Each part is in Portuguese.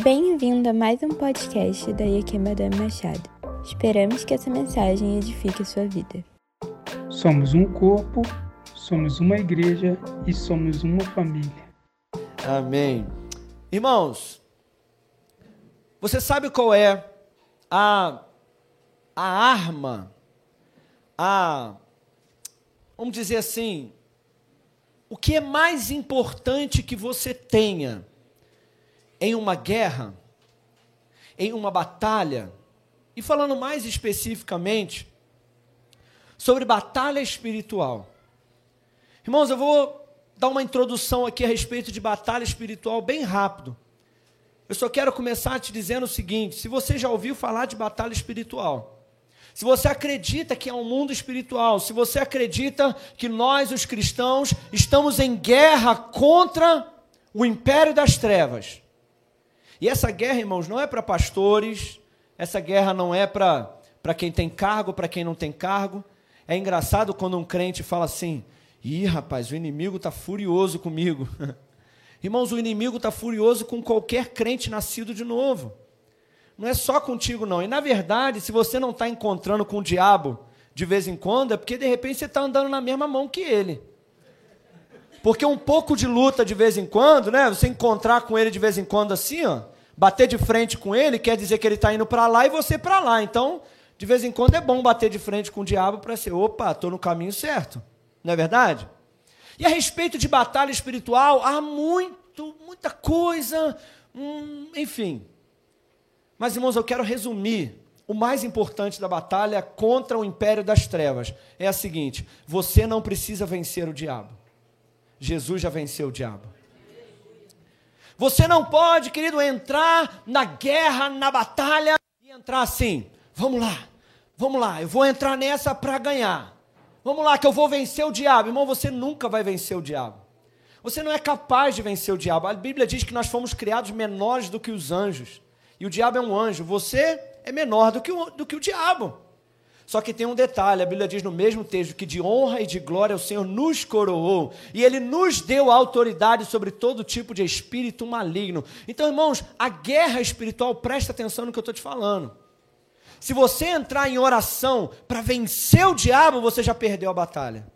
Bem-vindo a mais um podcast da Iaque Madame Machado. Esperamos que essa mensagem edifique sua vida. Somos um corpo, somos uma igreja e somos uma família. Amém. Irmãos, você sabe qual é a, a arma, a, vamos dizer assim, o que é mais importante que você tenha em uma guerra, em uma batalha, e falando mais especificamente sobre batalha espiritual. Irmãos, eu vou dar uma introdução aqui a respeito de batalha espiritual bem rápido. Eu só quero começar te dizendo o seguinte: se você já ouviu falar de batalha espiritual, se você acredita que é um mundo espiritual, se você acredita que nós, os cristãos, estamos em guerra contra o império das trevas, e essa guerra, irmãos, não é para pastores, essa guerra não é para quem tem cargo, para quem não tem cargo. É engraçado quando um crente fala assim: ih, rapaz, o inimigo está furioso comigo. Irmãos, o inimigo está furioso com qualquer crente nascido de novo. Não é só contigo, não. E na verdade, se você não está encontrando com o diabo de vez em quando, é porque de repente você está andando na mesma mão que ele. Porque um pouco de luta de vez em quando, né? Você encontrar com ele de vez em quando assim, ó, bater de frente com ele quer dizer que ele está indo para lá e você para lá. Então, de vez em quando é bom bater de frente com o diabo para ser, opa, estou no caminho certo. Não é verdade? E a respeito de batalha espiritual, há muito, muita coisa, hum, enfim. Mas, irmãos, eu quero resumir. O mais importante da batalha contra o império das trevas é a seguinte: você não precisa vencer o diabo. Jesus já venceu o diabo. Você não pode, querido, entrar na guerra, na batalha e entrar assim. Vamos lá, vamos lá, eu vou entrar nessa para ganhar. Vamos lá, que eu vou vencer o diabo. Irmão, você nunca vai vencer o diabo. Você não é capaz de vencer o diabo. A Bíblia diz que nós fomos criados menores do que os anjos. E o diabo é um anjo. Você é menor do que o, do que o diabo. Só que tem um detalhe, a Bíblia diz no mesmo texto que de honra e de glória o Senhor nos coroou e ele nos deu autoridade sobre todo tipo de espírito maligno. Então, irmãos, a guerra espiritual, presta atenção no que eu estou te falando. Se você entrar em oração para vencer o diabo, você já perdeu a batalha.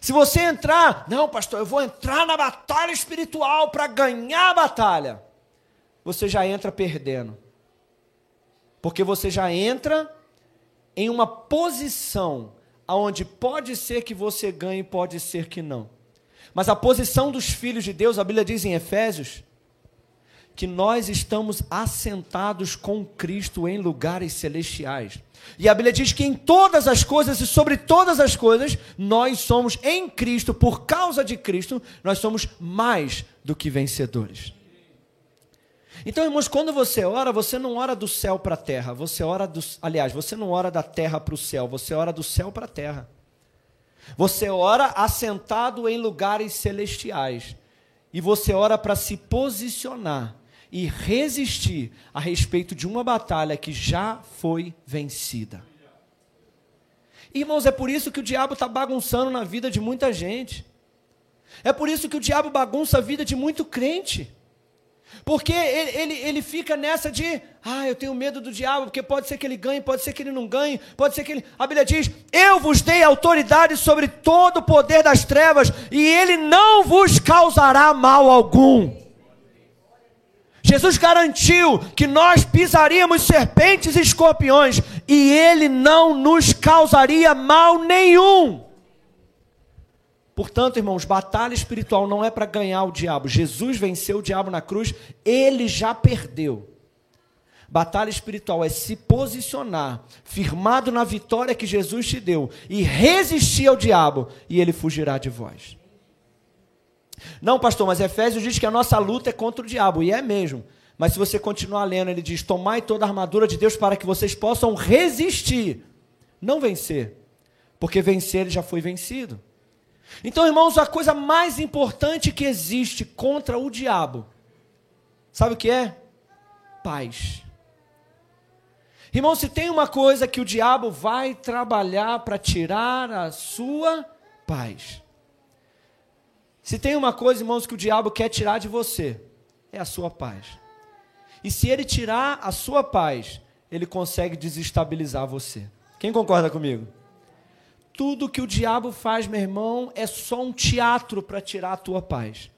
Se você entrar, não, pastor, eu vou entrar na batalha espiritual para ganhar a batalha, você já entra perdendo. Porque você já entra em uma posição aonde pode ser que você ganhe, pode ser que não. Mas a posição dos filhos de Deus, a Bíblia diz em Efésios, que nós estamos assentados com Cristo em lugares celestiais. E a Bíblia diz que em todas as coisas e sobre todas as coisas, nós somos em Cristo, por causa de Cristo, nós somos mais do que vencedores. Então, irmãos, quando você ora, você não ora do céu para a terra, você ora do, aliás, você não ora da terra para o céu, você ora do céu para a terra. Você ora assentado em lugares celestiais. E você ora para se posicionar e resistir a respeito de uma batalha que já foi vencida. Irmãos, é por isso que o diabo está bagunçando na vida de muita gente. É por isso que o diabo bagunça a vida de muito crente. Porque ele, ele, ele fica nessa de, ah, eu tenho medo do diabo, porque pode ser que ele ganhe, pode ser que ele não ganhe, pode ser que ele. A Bíblia diz: Eu vos dei autoridade sobre todo o poder das trevas, e ele não vos causará mal algum. Jesus garantiu que nós pisaríamos serpentes e escorpiões, e ele não nos causaria mal nenhum. Portanto, irmãos, batalha espiritual não é para ganhar o diabo. Jesus venceu o diabo na cruz, ele já perdeu. Batalha espiritual é se posicionar, firmado na vitória que Jesus te deu, e resistir ao diabo, e ele fugirá de vós. Não, pastor, mas Efésios diz que a nossa luta é contra o diabo, e é mesmo. Mas se você continuar lendo, ele diz: Tomai toda a armadura de Deus para que vocês possam resistir, não vencer, porque vencer ele já foi vencido. Então, irmãos, a coisa mais importante que existe contra o diabo, sabe o que é? Paz. Irmão, se tem uma coisa que o diabo vai trabalhar para tirar a sua paz. Se tem uma coisa, irmãos, que o diabo quer tirar de você, é a sua paz. E se ele tirar a sua paz, ele consegue desestabilizar você. Quem concorda comigo? Tudo que o diabo faz, meu irmão, é só um teatro para tirar a tua paz.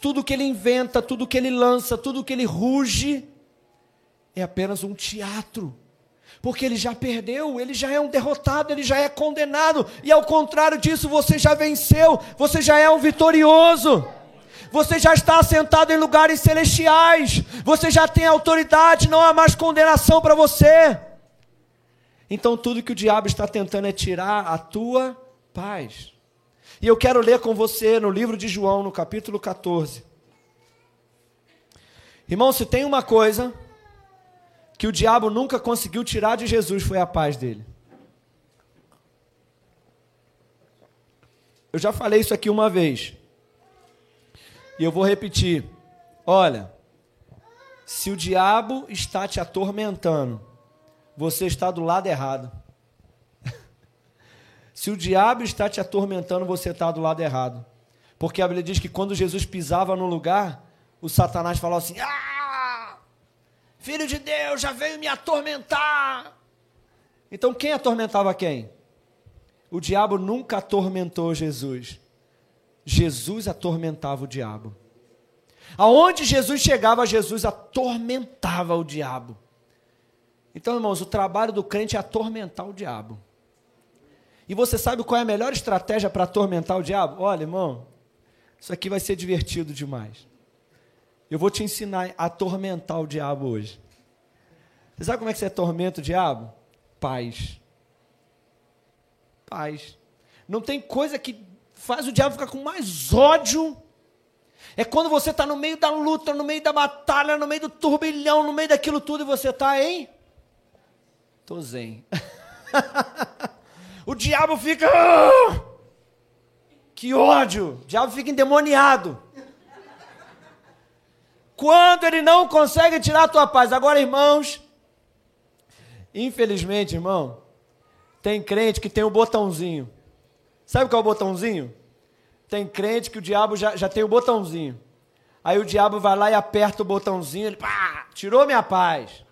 Tudo que ele inventa, tudo que ele lança, tudo que ele ruge, é apenas um teatro. Porque ele já perdeu, ele já é um derrotado, ele já é condenado, e ao contrário disso, você já venceu, você já é um vitorioso. Você já está assentado em lugares celestiais. Você já tem autoridade, não há mais condenação para você. Então tudo que o diabo está tentando é tirar a tua paz. E eu quero ler com você no livro de João, no capítulo 14. Irmão, se tem uma coisa que o diabo nunca conseguiu tirar de Jesus foi a paz dele. Eu já falei isso aqui uma vez. E eu vou repetir. Olha, se o diabo está te atormentando, você está do lado errado. Se o diabo está te atormentando, você está do lado errado. Porque a Bíblia diz que quando Jesus pisava no lugar, o Satanás falava assim: Ah, filho de Deus, já veio me atormentar. Então quem atormentava quem? O diabo nunca atormentou Jesus. Jesus atormentava o diabo. Aonde Jesus chegava, Jesus atormentava o diabo. Então, irmãos, o trabalho do crente é atormentar o diabo. E você sabe qual é a melhor estratégia para atormentar o diabo? Olha, irmão, isso aqui vai ser divertido demais. Eu vou te ensinar a atormentar o diabo hoje. Você sabe como é que você atormenta o diabo? Paz. Paz. Não tem coisa que faz o diabo ficar com mais ódio. É quando você está no meio da luta, no meio da batalha, no meio do turbilhão, no meio daquilo tudo e você está em Tô zen. o diabo fica. Ah! Que ódio! O diabo fica endemoniado. Quando ele não consegue tirar a tua paz. Agora, irmãos, infelizmente, irmão, tem crente que tem o botãozinho. Sabe qual é o botãozinho? Tem crente que o diabo já, já tem o botãozinho. Aí o diabo vai lá e aperta o botãozinho, ele pá, tirou minha paz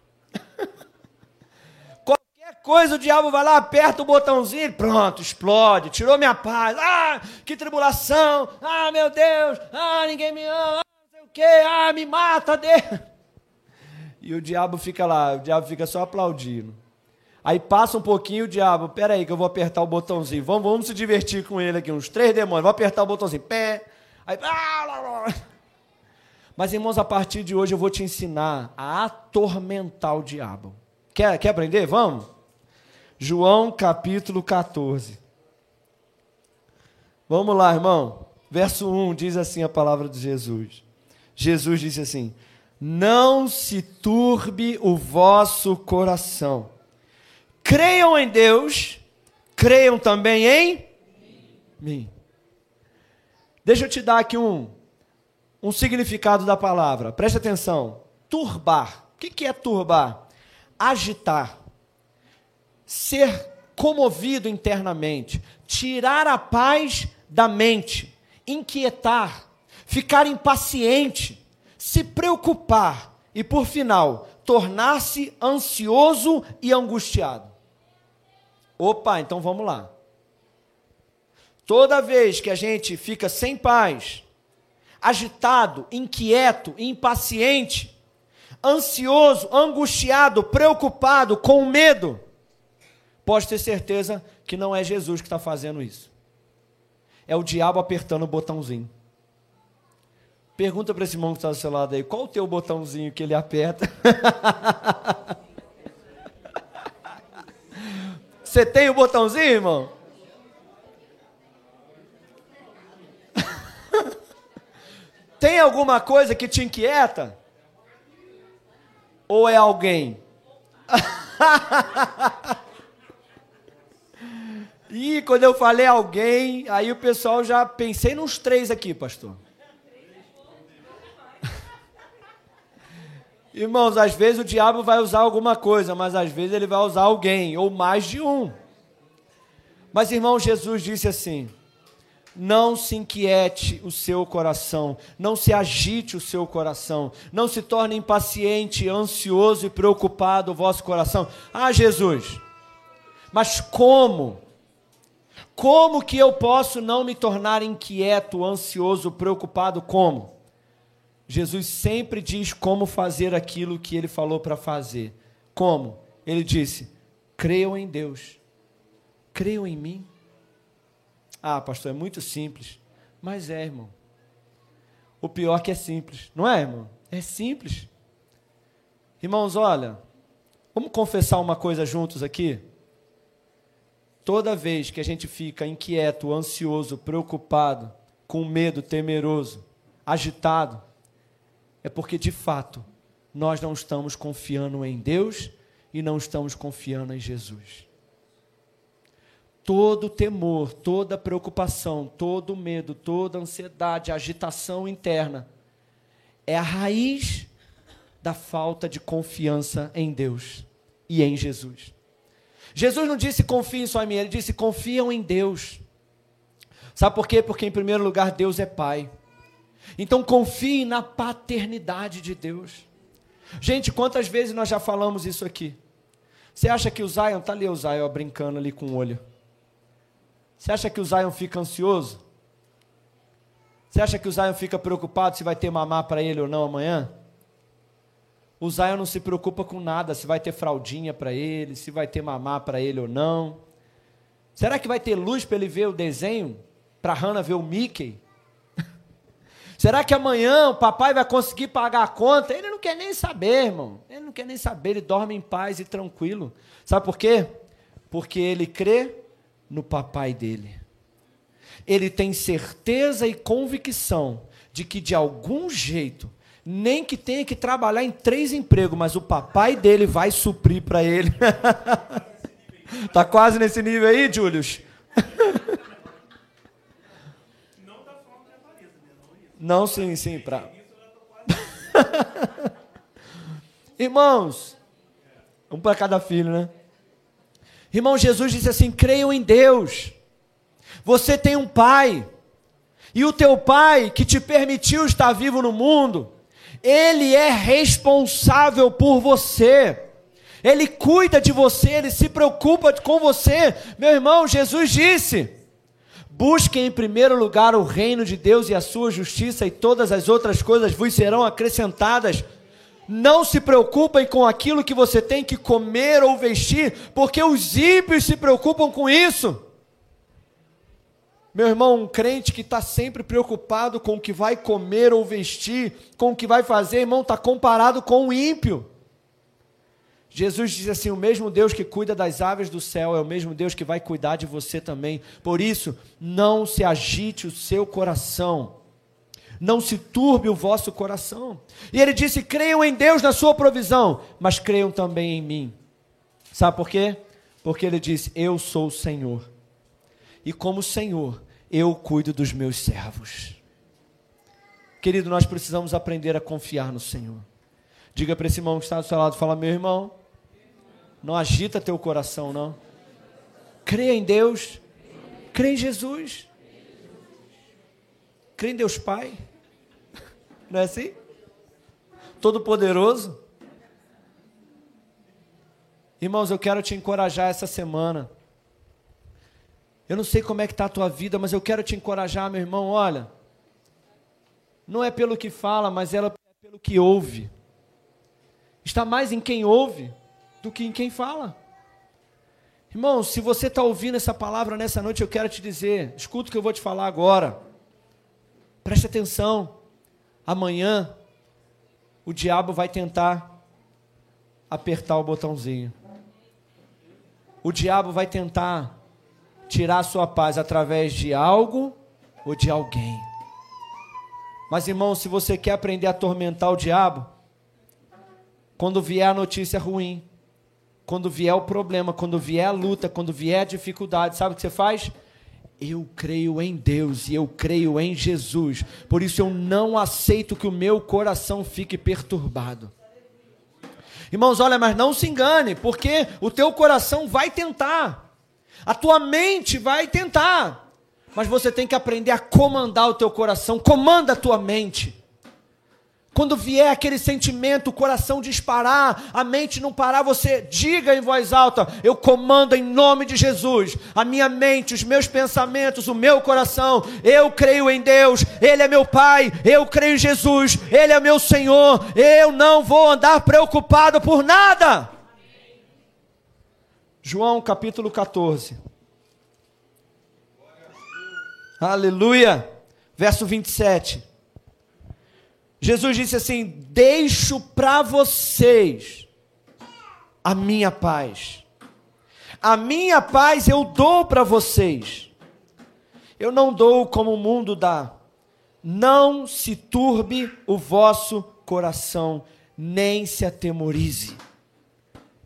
coisa, o diabo vai lá, aperta o botãozinho pronto, explode, tirou minha paz. Ah, que tribulação! Ah, meu Deus! Ah, ninguém me ama! Ah, não sei o quê! Ah, me mata! Deus. E o diabo fica lá, o diabo fica só aplaudindo. Aí passa um pouquinho o diabo, peraí que eu vou apertar o botãozinho. Vamos, vamos se divertir com ele aqui, uns três demônios. Vou apertar o botãozinho, pé. Aí, ah, lá, lá. Mas irmãos, a partir de hoje eu vou te ensinar a atormentar o diabo. Quer, quer aprender? Vamos? João capítulo 14. Vamos lá, irmão. Verso 1 diz assim a palavra de Jesus. Jesus disse assim: Não se turbe o vosso coração. Creiam em Deus, creiam também em mim. Deixa eu te dar aqui um, um significado da palavra. Preste atenção. Turbar. O que é turbar? Agitar ser comovido internamente, tirar a paz da mente, inquietar, ficar impaciente, se preocupar e, por final, tornar-se ansioso e angustiado. Opa, então vamos lá. Toda vez que a gente fica sem paz, agitado, inquieto, impaciente, ansioso, angustiado, preocupado, com medo, pode ter certeza que não é Jesus que está fazendo isso. É o diabo apertando o botãozinho. Pergunta para esse irmão que está do seu lado aí, qual o teu botãozinho que ele aperta? Você tem o botãozinho, irmão? tem alguma coisa que te inquieta? Ou é alguém? E quando eu falei alguém, aí o pessoal já pensei nos três aqui, pastor. Irmãos, às vezes o diabo vai usar alguma coisa, mas às vezes ele vai usar alguém, ou mais de um. Mas, irmão, Jesus disse assim: Não se inquiete o seu coração, não se agite o seu coração, não se torne impaciente, ansioso e preocupado o vosso coração. Ah, Jesus, mas como? Como que eu posso não me tornar inquieto, ansioso, preocupado? Como? Jesus sempre diz como fazer aquilo que ele falou para fazer. Como? Ele disse: creiam em Deus, creiam em mim. Ah, pastor, é muito simples. Mas é, irmão. O pior é que é simples, não é, irmão? É simples. Irmãos, olha, vamos confessar uma coisa juntos aqui? Toda vez que a gente fica inquieto, ansioso, preocupado, com medo, temeroso, agitado, é porque de fato nós não estamos confiando em Deus e não estamos confiando em Jesus todo temor, toda preocupação, todo medo, toda ansiedade, agitação interna é a raiz da falta de confiança em Deus e em Jesus. Jesus não disse confiem só em mim, ele disse confiam em Deus. Sabe por quê? Porque em primeiro lugar Deus é Pai. Então confie na paternidade de Deus. Gente, quantas vezes nós já falamos isso aqui? Você acha que o Zion, está ali o Zion brincando ali com o olho. Você acha que o Zion fica ansioso? Você acha que o Zion fica preocupado se vai ter mamar para ele ou não amanhã? O Zion não se preocupa com nada, se vai ter fraldinha para ele, se vai ter mamar para ele ou não. Será que vai ter luz para ele ver o desenho? Para Hannah ver o Mickey? Será que amanhã o papai vai conseguir pagar a conta? Ele não quer nem saber, irmão. Ele não quer nem saber, ele dorme em paz e tranquilo. Sabe por quê? Porque ele crê no papai dele. Ele tem certeza e convicção de que de algum jeito, nem que tenha que trabalhar em três empregos, mas o papai dele vai suprir para ele. tá quase nesse nível aí, Julius? Não, sim, sim, para. Irmãos, um para cada filho, né? Irmão, Jesus disse assim: creiam em Deus. Você tem um pai, e o teu pai que te permitiu estar vivo no mundo, ele é responsável por você. Ele cuida de você, ele se preocupa com você. Meu irmão, Jesus disse: Busquem em primeiro lugar o reino de Deus e a sua justiça, e todas as outras coisas vos serão acrescentadas. Não se preocupem com aquilo que você tem que comer ou vestir, porque os ímpios se preocupam com isso. Meu irmão, um crente que está sempre preocupado com o que vai comer ou vestir, com o que vai fazer, irmão, está comparado com o ímpio. Jesus diz assim: o mesmo Deus que cuida das aves do céu é o mesmo Deus que vai cuidar de você também. Por isso, não se agite o seu coração não se turbe o vosso coração. E ele disse: creiam em Deus na sua provisão, mas creiam também em mim. Sabe por quê? Porque ele disse: Eu sou o Senhor, e como Senhor, eu cuido dos meus servos. Querido, nós precisamos aprender a confiar no Senhor. Diga para esse irmão que está do seu lado: fala, meu irmão, não agita teu coração, não. Creia em Deus, crê em Jesus, crê em Deus Pai. Não é assim? Todo-Poderoso. Irmãos, eu quero te encorajar essa semana. Eu não sei como é que está a tua vida, mas eu quero te encorajar, meu irmão. Olha, não é pelo que fala, mas é pelo que ouve. Está mais em quem ouve do que em quem fala. Irmão, se você está ouvindo essa palavra nessa noite, eu quero te dizer, escuta o que eu vou te falar agora. Preste atenção amanhã o diabo vai tentar apertar o botãozinho. O diabo vai tentar tirar sua paz através de algo ou de alguém. Mas irmão, se você quer aprender a atormentar o diabo, quando vier a notícia ruim, quando vier o problema, quando vier a luta, quando vier a dificuldade, sabe o que você faz? Eu creio em Deus e eu creio em Jesus. Por isso eu não aceito que o meu coração fique perturbado. Irmãos, olha, mas não se engane, porque o teu coração vai tentar. A tua mente vai tentar. Mas você tem que aprender a comandar o teu coração, comanda a tua mente. Quando vier aquele sentimento, o coração disparar, a mente não parar, você diga em voz alta: Eu comando em nome de Jesus a minha mente, os meus pensamentos, o meu coração. Eu creio em Deus, Ele é meu Pai. Eu creio em Jesus, Ele é meu Senhor. Eu não vou andar preocupado por nada. João capítulo 14. Aleluia. Verso 27. Jesus disse assim: Deixo para vocês a minha paz. A minha paz eu dou para vocês. Eu não dou como o mundo dá. Não se turbe o vosso coração, nem se atemorize.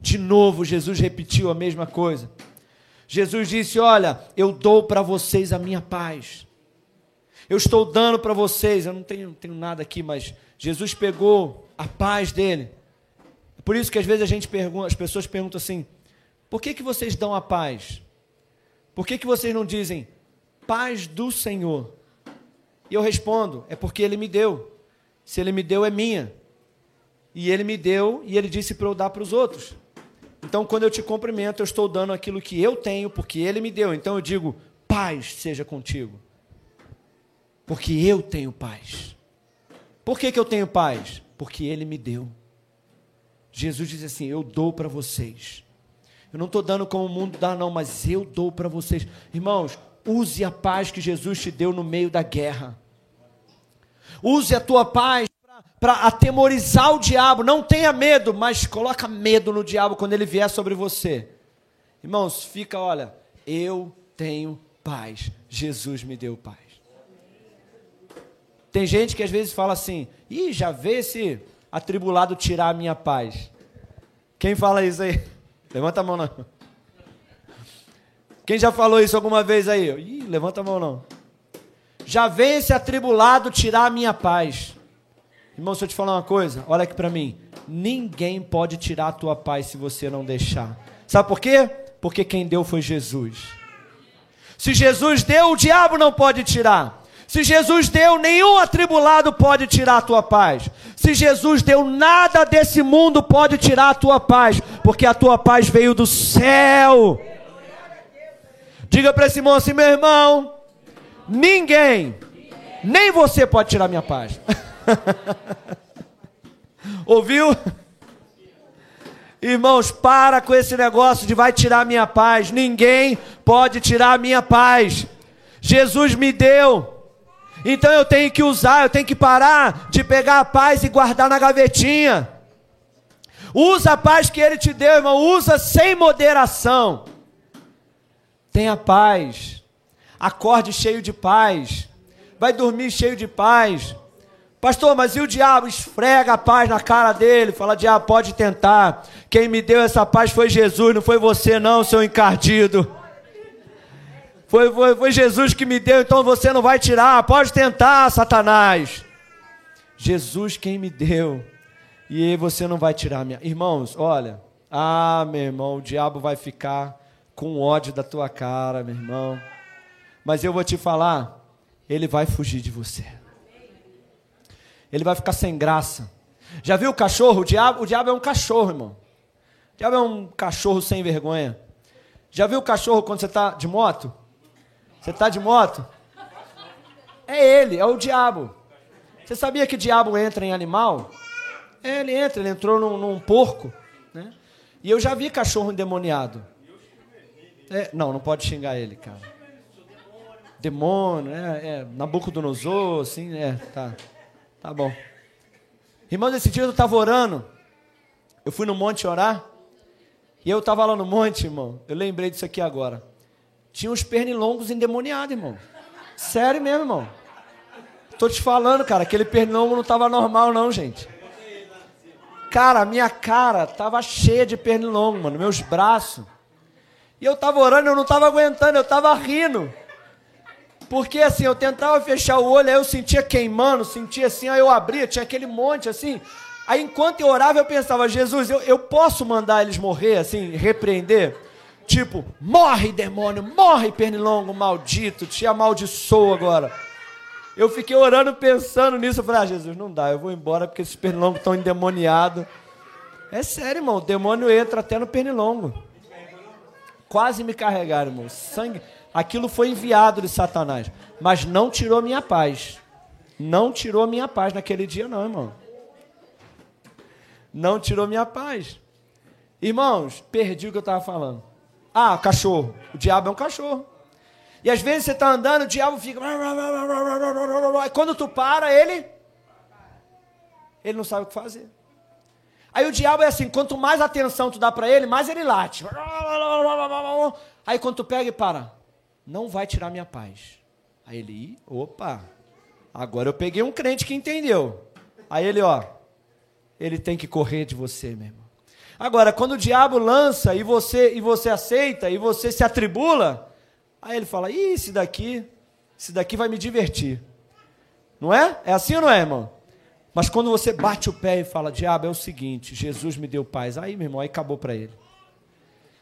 De novo, Jesus repetiu a mesma coisa. Jesus disse: Olha, eu dou para vocês a minha paz. Eu estou dando para vocês, eu não tenho, tenho nada aqui, mas Jesus pegou a paz dele. Por isso que às vezes a gente pergunta, as pessoas perguntam assim: por que, que vocês dão a paz? Por que, que vocês não dizem paz do Senhor? E eu respondo: é porque Ele me deu. Se Ele me deu, é minha. E Ele me deu e Ele disse para eu dar para os outros. Então, quando eu te cumprimento, eu estou dando aquilo que eu tenho, porque Ele me deu. Então eu digo: paz seja contigo. Porque eu tenho paz. Por que, que eu tenho paz? Porque Ele me deu. Jesus diz assim: Eu dou para vocês. Eu não estou dando como o mundo dá, não, mas eu dou para vocês. Irmãos, use a paz que Jesus te deu no meio da guerra. Use a tua paz para atemorizar o diabo. Não tenha medo, mas coloca medo no diabo quando ele vier sobre você. Irmãos, fica, olha, eu tenho paz. Jesus me deu paz. Tem gente que às vezes fala assim: ih, já vê esse atribulado tirar a minha paz. Quem fala isso aí? Levanta a mão não. Quem já falou isso alguma vez aí? Ih, levanta a mão não. Já vem esse atribulado tirar a minha paz. Irmão, se eu te falar uma coisa, olha aqui para mim. Ninguém pode tirar a tua paz se você não deixar. Sabe por quê? Porque quem deu foi Jesus. Se Jesus deu, o diabo não pode tirar. Se Jesus deu, nenhum atribulado pode tirar a tua paz. Se Jesus deu, nada desse mundo pode tirar a tua paz, porque a tua paz veio do céu. Diga para esse irmão assim, meu irmão, ninguém, nem você pode tirar minha paz. Ouviu? Irmãos, para com esse negócio de vai tirar minha paz. Ninguém pode tirar minha paz. Jesus me deu. Então eu tenho que usar, eu tenho que parar de pegar a paz e guardar na gavetinha. Usa a paz que ele te deu, irmão, usa sem moderação. Tenha paz. Acorde cheio de paz. Vai dormir cheio de paz. Pastor, mas e o diabo? Esfrega a paz na cara dele. Fala, diabo, pode tentar. Quem me deu essa paz foi Jesus, não foi você, não, seu encardido. Foi, foi, foi Jesus que me deu, então você não vai tirar. Pode tentar, Satanás. Jesus quem me deu. E você não vai tirar minha. Irmãos, olha. Ah, meu irmão, o diabo vai ficar com ódio da tua cara, meu irmão. Mas eu vou te falar, ele vai fugir de você. Ele vai ficar sem graça. Já viu o cachorro? O diabo, o diabo é um cachorro, irmão. O diabo é um cachorro sem vergonha. Já viu o cachorro quando você está de moto? Você está de moto? É ele, é o diabo. Você sabia que diabo entra em animal? É, ele entra, ele entrou num, num porco. Né? E eu já vi cachorro endemoniado. É, não, não pode xingar ele, cara. Demônio, é, é Nabucodonosor, assim, é, tá. Tá bom. Irmão, esse dia eu estava orando. Eu fui no monte orar. E eu estava lá no monte, irmão. Eu lembrei disso aqui agora tinha uns pernilongos endemoniados, irmão. Sério mesmo, irmão. Tô te falando, cara, aquele pernilongo não tava normal, não, gente. Cara, a minha cara tava cheia de pernilongo, mano, meus braços. E eu tava orando, eu não tava aguentando, eu tava rindo. Porque assim, eu tentava fechar o olho, aí eu sentia queimando, sentia assim, aí eu abria, tinha aquele monte assim. Aí enquanto eu orava, eu pensava, Jesus, eu, eu posso mandar eles morrer, assim, repreender? Tipo, morre demônio, morre pernilongo maldito, te amaldiçoou agora. Eu fiquei orando pensando nisso. Eu falei, ah, Jesus, não dá, eu vou embora porque esses pernilongos estão endemoniados. É sério, irmão, o demônio entra até no pernilongo. Quase me carregaram, irmão. Sangue. Aquilo foi enviado de Satanás, mas não tirou minha paz. Não tirou minha paz naquele dia, não, irmão. Não tirou minha paz. Irmãos, perdi o que eu estava falando. Ah, cachorro. O diabo é um cachorro. E às vezes você está andando, o diabo fica. E quando tu para, ele. Ele não sabe o que fazer. Aí o diabo é assim: quanto mais atenção tu dá para ele, mais ele late. Aí quando tu pega e para, não vai tirar minha paz. Aí ele, opa, agora eu peguei um crente que entendeu. Aí ele, ó, ele tem que correr de você, meu irmão. Agora, quando o diabo lança e você e você aceita e você se atribula, aí ele fala: "Ih, esse daqui, esse daqui vai me divertir". Não é? É assim ou não é, irmão? Mas quando você bate o pé e fala: "Diabo, é o seguinte, Jesus me deu paz". Aí, meu irmão, aí acabou para ele.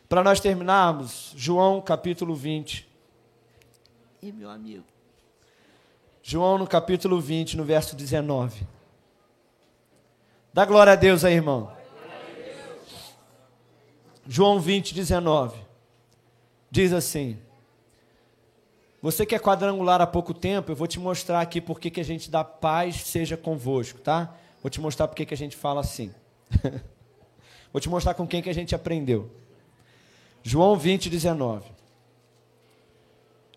Para nós terminarmos, João capítulo 20. E meu amigo. João no capítulo 20, no verso 19. Dá glória a Deus aí, irmão. João 20, 19. Diz assim: Você que é quadrangular há pouco tempo, eu vou te mostrar aqui porque que a gente dá paz seja convosco, tá? Vou te mostrar porque que a gente fala assim. vou te mostrar com quem que a gente aprendeu. João 20, 19.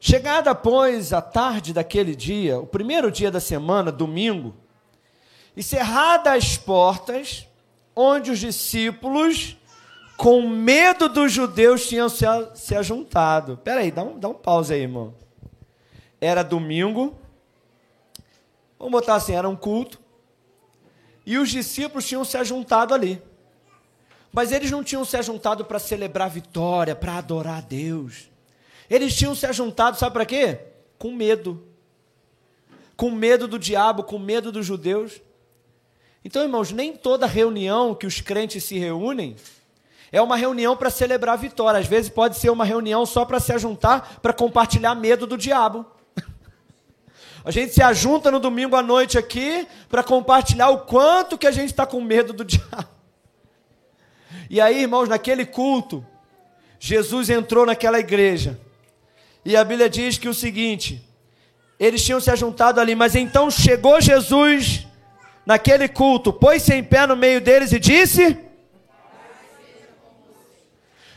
Chegada, pois, a tarde daquele dia, o primeiro dia da semana, domingo, e cerradas as portas, onde os discípulos, com medo dos judeus, tinham se, se ajuntado. Peraí, dá um, dá um pause aí, irmão. Era domingo, vamos botar assim, era um culto, e os discípulos tinham se ajuntado ali. Mas eles não tinham se ajuntado para celebrar vitória, para adorar a Deus. Eles tinham se ajuntado, sabe para quê? Com medo. Com medo do diabo, com medo dos judeus. Então, irmãos, nem toda reunião que os crentes se reúnem é uma reunião para celebrar a vitória. Às vezes pode ser uma reunião só para se ajuntar, para compartilhar medo do diabo. A gente se ajunta no domingo à noite aqui para compartilhar o quanto que a gente está com medo do diabo. E aí, irmãos, naquele culto, Jesus entrou naquela igreja. E a Bíblia diz que o seguinte: eles tinham se ajuntado ali, mas então chegou Jesus naquele culto, pôs-se em pé no meio deles e disse: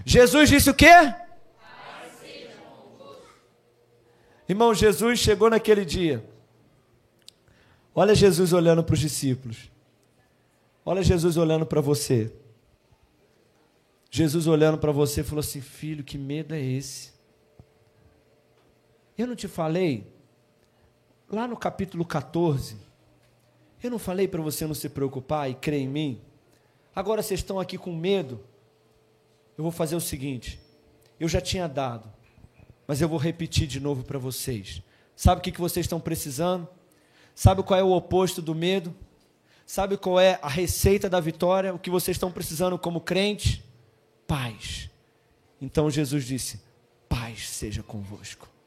Jesus disse o quê? Irmão, Jesus chegou naquele dia. Olha Jesus olhando para os discípulos. Olha Jesus olhando para você. Jesus olhando para você falou assim: Filho, que medo é esse? Eu não te falei, lá no capítulo 14, eu não falei para você não se preocupar e crer em mim? Agora vocês estão aqui com medo. Eu vou fazer o seguinte: eu já tinha dado, mas eu vou repetir de novo para vocês. Sabe o que, que vocês estão precisando? Sabe qual é o oposto do medo? Sabe qual é a receita da vitória? O que vocês estão precisando como crente? Paz. Então Jesus disse: Paz seja convosco.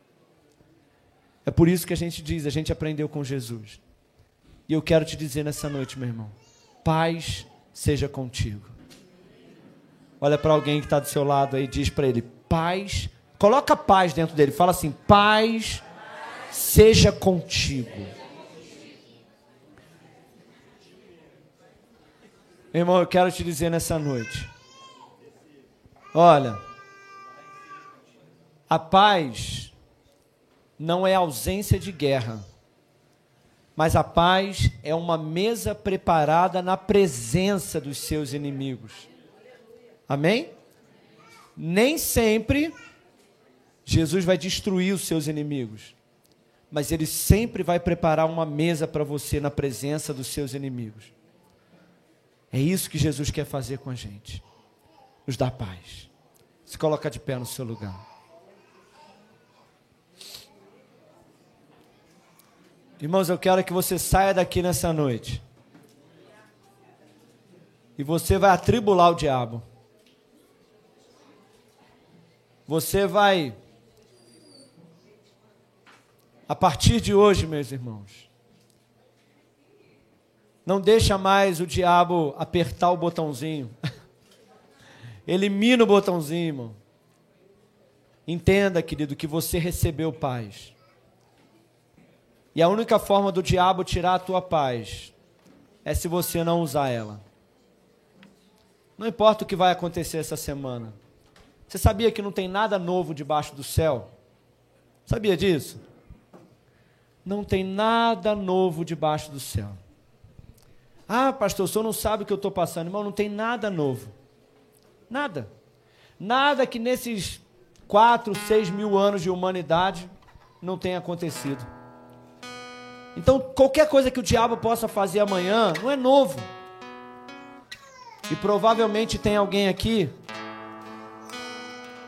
É por isso que a gente diz, a gente aprendeu com Jesus. E eu quero te dizer nessa noite, meu irmão: paz seja contigo. Olha para alguém que está do seu lado aí, diz para ele: paz. Coloca paz dentro dele. Fala assim: paz seja contigo. Irmão, eu quero te dizer nessa noite. Olha, a paz não é ausência de guerra. Mas a paz é uma mesa preparada na presença dos seus inimigos. Amém? Nem sempre Jesus vai destruir os seus inimigos, mas ele sempre vai preparar uma mesa para você na presença dos seus inimigos. É isso que Jesus quer fazer com a gente. Nos dar paz. Se coloca de pé no seu lugar. Irmãos, eu quero que você saia daqui nessa noite. E você vai atribular o diabo. Você vai, a partir de hoje, meus irmãos, não deixa mais o diabo apertar o botãozinho. Elimina o botãozinho, irmão. Entenda, querido, que você recebeu paz. E a única forma do diabo tirar a tua paz é se você não usar ela. Não importa o que vai acontecer essa semana. Você sabia que não tem nada novo debaixo do céu? Sabia disso? Não tem nada novo debaixo do céu. Ah, pastor, o senhor não sabe o que eu estou passando. Irmão, não tem nada novo. Nada. Nada que nesses quatro, seis mil anos de humanidade não tenha acontecido. Então, qualquer coisa que o diabo possa fazer amanhã não é novo. E provavelmente tem alguém aqui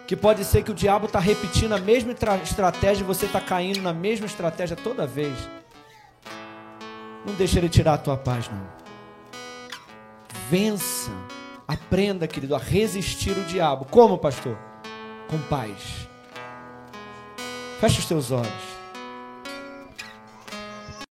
que pode ser que o diabo está repetindo a mesma estratégia e você está caindo na mesma estratégia toda vez. Não deixe ele tirar a tua paz, não. Vença. Aprenda, querido, a resistir o diabo. Como, pastor? Com paz. Feche os teus olhos.